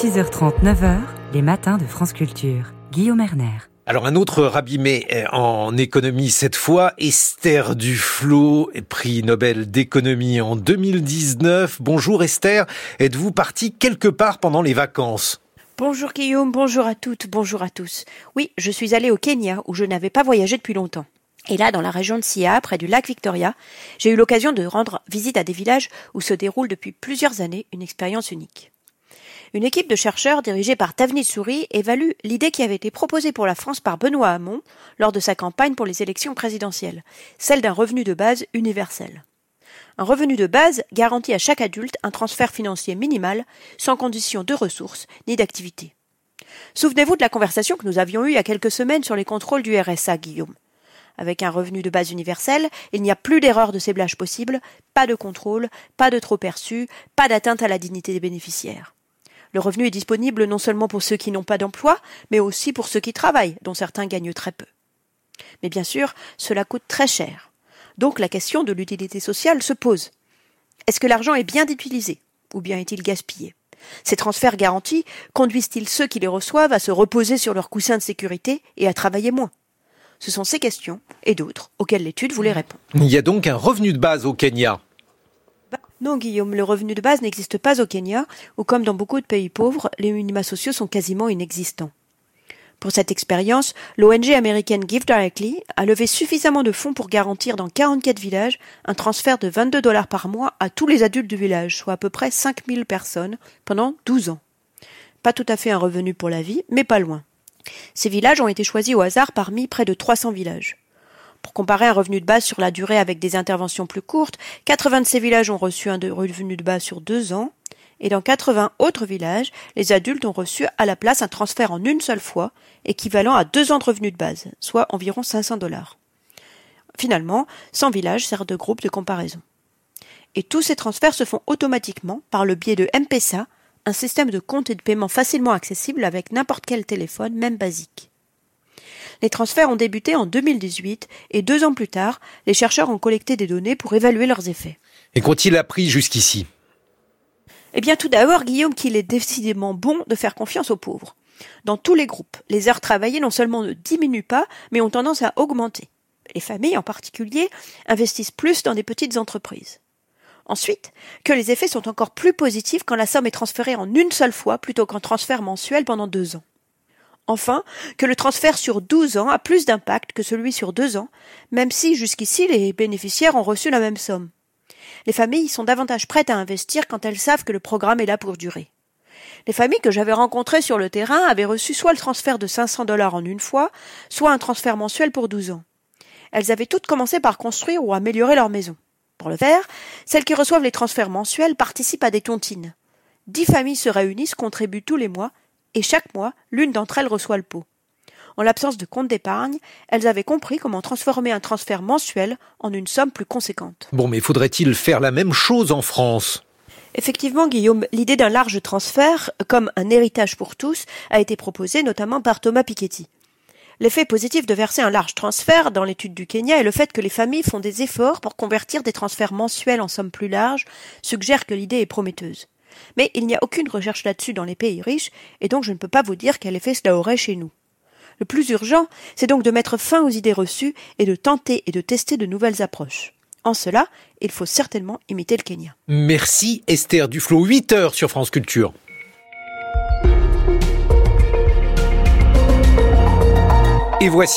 6h30, 9h, les matins de France Culture. Guillaume Erner. Alors un autre rabimé en économie cette fois, Esther Duflo, prix Nobel d'économie en 2019. Bonjour Esther, êtes-vous partie quelque part pendant les vacances? Bonjour Guillaume, bonjour à toutes, bonjour à tous. Oui, je suis allée au Kenya où je n'avais pas voyagé depuis longtemps. Et là, dans la région de Sia, près du lac Victoria, j'ai eu l'occasion de rendre visite à des villages où se déroule depuis plusieurs années une expérience unique. Une équipe de chercheurs dirigée par Tavni Souris évalue l'idée qui avait été proposée pour la France par Benoît Hamon lors de sa campagne pour les élections présidentielles, celle d'un revenu de base universel. Un revenu de base garantit à chaque adulte un transfert financier minimal, sans condition de ressources ni d'activité. Souvenez-vous de la conversation que nous avions eue il y a quelques semaines sur les contrôles du RSA, Guillaume. Avec un revenu de base universel, il n'y a plus d'erreur de ciblage possible, pas de contrôle, pas de trop perçu, pas d'atteinte à la dignité des bénéficiaires. Le revenu est disponible non seulement pour ceux qui n'ont pas d'emploi, mais aussi pour ceux qui travaillent, dont certains gagnent très peu. Mais bien sûr, cela coûte très cher. Donc la question de l'utilité sociale se pose. Est-ce que l'argent est bien utilisé ou bien est-il gaspillé? Ces transferts garantis conduisent-ils ceux qui les reçoivent à se reposer sur leur coussin de sécurité et à travailler moins? Ce sont ces questions et d'autres auxquelles l'étude voulait répondre. Il y a donc un revenu de base au Kenya. Non, Guillaume, le revenu de base n'existe pas au Kenya, où comme dans beaucoup de pays pauvres, les minima sociaux sont quasiment inexistants. Pour cette expérience, l'ONG américaine Give Directly a levé suffisamment de fonds pour garantir dans 44 villages un transfert de 22 dollars par mois à tous les adultes du village, soit à peu près 5000 personnes, pendant 12 ans. Pas tout à fait un revenu pour la vie, mais pas loin. Ces villages ont été choisis au hasard parmi près de 300 villages. Pour comparer un revenu de base sur la durée avec des interventions plus courtes, 80 de ces villages ont reçu un revenu de base sur deux ans, et dans 80 autres villages, les adultes ont reçu à la place un transfert en une seule fois, équivalent à deux ans de revenus de base, soit environ 500 dollars. Finalement, 100 villages servent de groupe de comparaison. Et tous ces transferts se font automatiquement par le biais de M-Pesa, un système de compte et de paiement facilement accessible avec n'importe quel téléphone, même basique. Les transferts ont débuté en 2018 et deux ans plus tard, les chercheurs ont collecté des données pour évaluer leurs effets. Et qu'ont-ils appris jusqu'ici? Eh bien, tout d'abord, Guillaume, qu'il est décidément bon de faire confiance aux pauvres. Dans tous les groupes, les heures travaillées non seulement ne diminuent pas, mais ont tendance à augmenter. Les familles, en particulier, investissent plus dans des petites entreprises. Ensuite, que les effets sont encore plus positifs quand la somme est transférée en une seule fois plutôt qu'en transfert mensuel pendant deux ans. Enfin, que le transfert sur 12 ans a plus d'impact que celui sur deux ans, même si jusqu'ici les bénéficiaires ont reçu la même somme. Les familles sont davantage prêtes à investir quand elles savent que le programme est là pour durer. Les familles que j'avais rencontrées sur le terrain avaient reçu soit le transfert de 500 dollars en une fois, soit un transfert mensuel pour 12 ans. Elles avaient toutes commencé par construire ou améliorer leur maison. Pour le faire, celles qui reçoivent les transferts mensuels participent à des tontines. Dix familles se réunissent, contribuent tous les mois et chaque mois, l'une d'entre elles reçoit le pot. En l'absence de compte d'épargne, elles avaient compris comment transformer un transfert mensuel en une somme plus conséquente. Bon, mais faudrait-il faire la même chose en France? Effectivement, Guillaume, l'idée d'un large transfert, comme un héritage pour tous, a été proposée notamment par Thomas Piketty. L'effet positif de verser un large transfert dans l'étude du Kenya et le fait que les familles font des efforts pour convertir des transferts mensuels en sommes plus larges suggère que l'idée est prometteuse. Mais il n'y a aucune recherche là-dessus dans les pays riches, et donc je ne peux pas vous dire quel effet cela aurait chez nous. Le plus urgent, c'est donc de mettre fin aux idées reçues et de tenter et de tester de nouvelles approches. En cela, il faut certainement imiter le Kenya. Merci Esther Duflo, 8 heures sur France Culture.